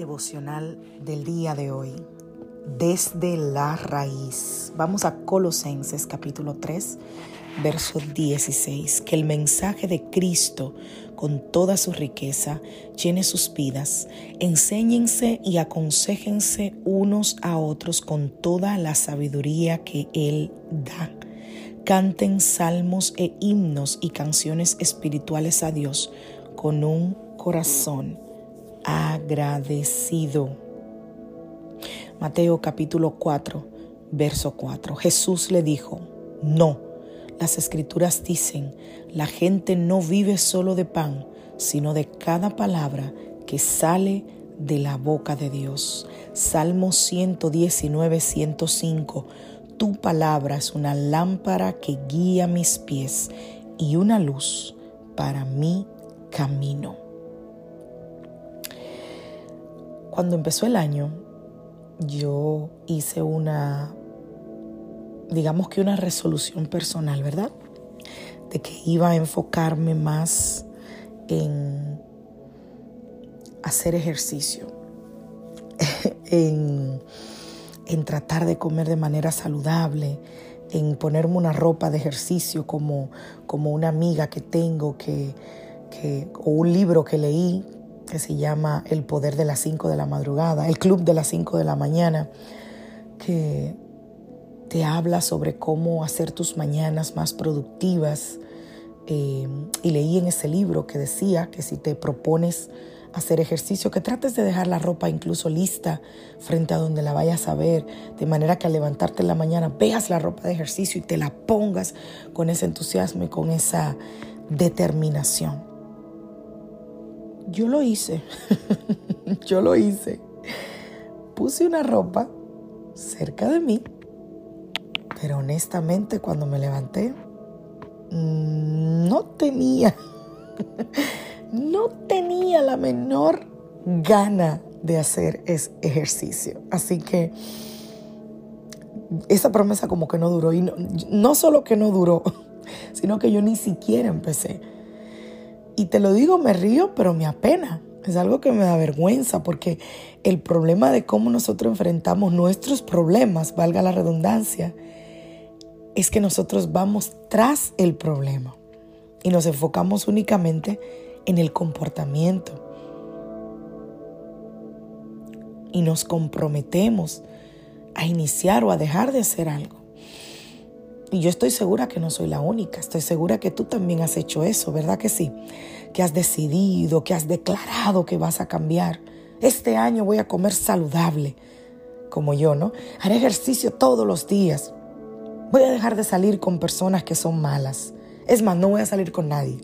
Devocional del día de hoy. Desde la raíz. Vamos a Colosenses capítulo 3, verso 16. Que el mensaje de Cristo con toda su riqueza llene sus vidas. Enséñense y aconsejense unos a otros con toda la sabiduría que Él da. Canten salmos e himnos y canciones espirituales a Dios con un corazón agradecido. Mateo capítulo 4, verso 4. Jesús le dijo, no, las escrituras dicen, la gente no vive solo de pan, sino de cada palabra que sale de la boca de Dios. Salmo 119, 105. Tu palabra es una lámpara que guía mis pies y una luz para mi camino. Cuando empezó el año, yo hice una, digamos que una resolución personal, ¿verdad? De que iba a enfocarme más en hacer ejercicio, en, tratar de comer de manera saludable, en ponerme una ropa de ejercicio como, como una amiga que tengo que, o un libro que leí que se llama El Poder de las 5 de la madrugada, el Club de las 5 de la mañana, que te habla sobre cómo hacer tus mañanas más productivas. Eh, y leí en ese libro que decía que si te propones hacer ejercicio, que trates de dejar la ropa incluso lista frente a donde la vayas a ver, de manera que al levantarte en la mañana veas la ropa de ejercicio y te la pongas con ese entusiasmo y con esa determinación. Yo lo hice. Yo lo hice. Puse una ropa cerca de mí, pero honestamente cuando me levanté, no tenía, no tenía la menor gana de hacer ese ejercicio. Así que esa promesa como que no duró. Y no, no solo que no duró, sino que yo ni siquiera empecé. Y te lo digo, me río, pero me apena. Es algo que me da vergüenza porque el problema de cómo nosotros enfrentamos nuestros problemas, valga la redundancia, es que nosotros vamos tras el problema y nos enfocamos únicamente en el comportamiento. Y nos comprometemos a iniciar o a dejar de hacer algo. Y yo estoy segura que no soy la única, estoy segura que tú también has hecho eso, ¿verdad que sí? Que has decidido, que has declarado que vas a cambiar. Este año voy a comer saludable, como yo, ¿no? Haré ejercicio todos los días. Voy a dejar de salir con personas que son malas. Es más, no voy a salir con nadie.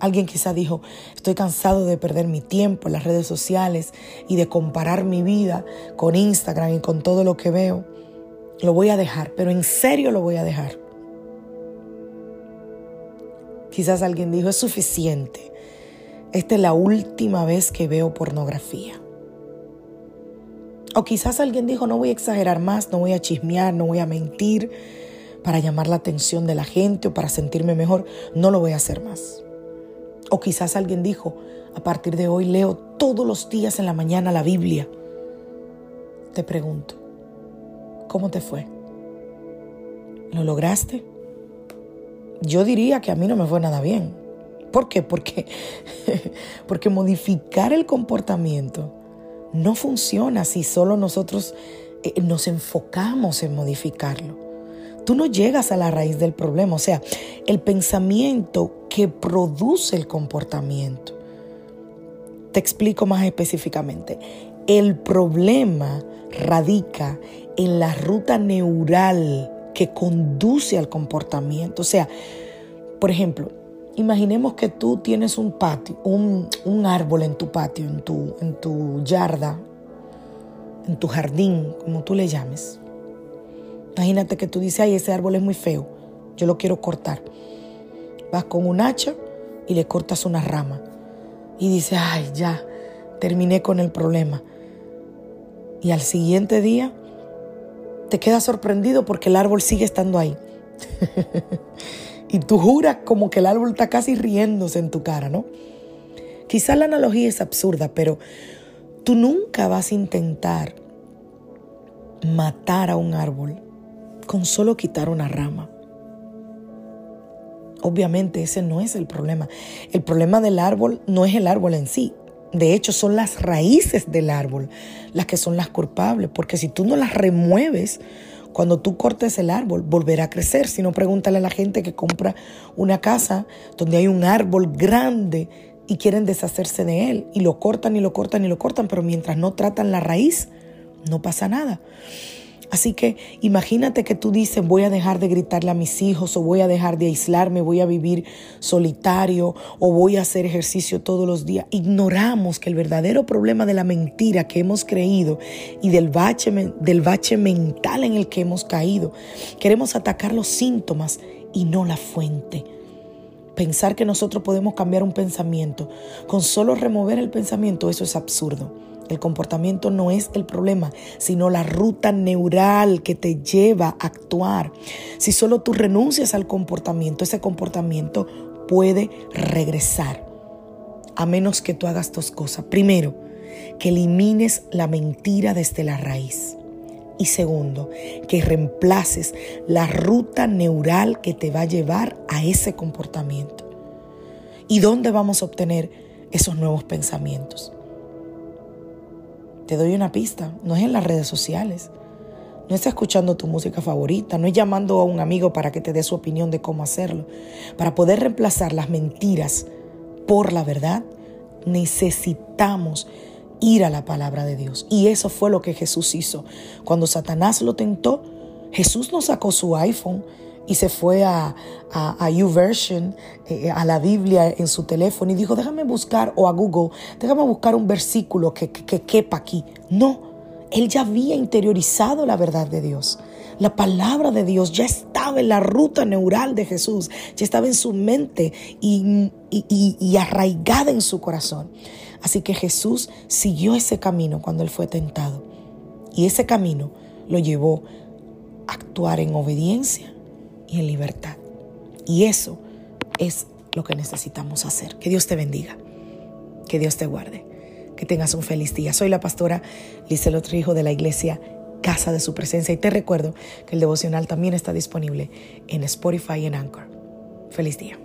Alguien quizá dijo, estoy cansado de perder mi tiempo en las redes sociales y de comparar mi vida con Instagram y con todo lo que veo. Lo voy a dejar, pero en serio lo voy a dejar. Quizás alguien dijo, es suficiente. Esta es la última vez que veo pornografía. O quizás alguien dijo, no voy a exagerar más, no voy a chismear, no voy a mentir, para llamar la atención de la gente o para sentirme mejor, no lo voy a hacer más. O quizás alguien dijo, a partir de hoy leo todos los días en la mañana la Biblia. Te pregunto, ¿cómo te fue? ¿Lo lograste? Yo diría que a mí no me fue nada bien. ¿Por qué? Porque, porque modificar el comportamiento no funciona si solo nosotros eh, nos enfocamos en modificarlo. Tú no llegas a la raíz del problema, o sea, el pensamiento que produce el comportamiento. Te explico más específicamente. El problema radica en la ruta neural que conduce al comportamiento. O sea, por ejemplo, imaginemos que tú tienes un patio, un, árbol en tu patio, en tu, en tu yarda, en tu jardín, como tú le llames. Imagínate que tú dices, ay, ese árbol es muy feo, yo lo quiero cortar. Vas con un hacha y le cortas una rama. Y dices, ay, ya, terminé con el problema. Y al siguiente día te quedas sorprendido porque el árbol sigue estando ahí. y tú juras como que el árbol está casi riéndose en tu cara, ¿no? Quizás la analogía es absurda, pero tú nunca vas a intentar matar a un árbol con solo quitar una rama. Obviamente ese no es el problema. El problema del árbol no es el árbol en sí, de hecho, son las raíces del árbol las que son las culpables, porque si tú no las remueves, cuando tú cortes el árbol, volverá a crecer. Si no, pregúntale a la gente que compra una casa donde hay un árbol grande y quieren deshacerse de él, y lo cortan y lo cortan y lo cortan, pero mientras no tratan la raíz, no pasa nada. Así que imagínate que tú dices voy a dejar de gritarle a mis hijos o voy a dejar de aislarme, voy a vivir solitario o voy a hacer ejercicio todos los días. Ignoramos que el verdadero problema de la mentira que hemos creído y del bache, del bache mental en el que hemos caído, queremos atacar los síntomas y no la fuente. Pensar que nosotros podemos cambiar un pensamiento con solo remover el pensamiento, eso es absurdo. El comportamiento no es el problema, sino la ruta neural que te lleva a actuar. Si solo tú renuncias al comportamiento, ese comportamiento puede regresar. A menos que tú hagas dos cosas. Primero, que elimines la mentira desde la raíz. Y segundo, que reemplaces la ruta neural que te va a llevar a ese comportamiento. ¿Y dónde vamos a obtener esos nuevos pensamientos? Te doy una pista, no es en las redes sociales, no es escuchando tu música favorita, no es llamando a un amigo para que te dé su opinión de cómo hacerlo. Para poder reemplazar las mentiras por la verdad, necesitamos ir a la palabra de Dios. Y eso fue lo que Jesús hizo. Cuando Satanás lo tentó, Jesús no sacó su iPhone y se fue a, a, YouVersion, eh, a la Biblia en su teléfono y dijo, déjame buscar, o a Google, déjame buscar un versículo que, que quepa aquí. No, él ya había interiorizado la verdad de Dios. La palabra de Dios ya estaba en la ruta neural de Jesús, ya estaba en su mente y, y, y, arraigada en su corazón. Así que Jesús siguió ese camino cuando él fue tentado. Y ese camino lo llevó a actuar en obediencia y en libertad. Y eso es lo que necesitamos hacer. Que Dios te bendiga. Que Dios te guarde. Que tengas un feliz día. Soy la pastora otro hijo de la iglesia Casa de Su Presencia. Y te recuerdo que el devocional también está disponible en Spotify y en Anchor. Feliz día.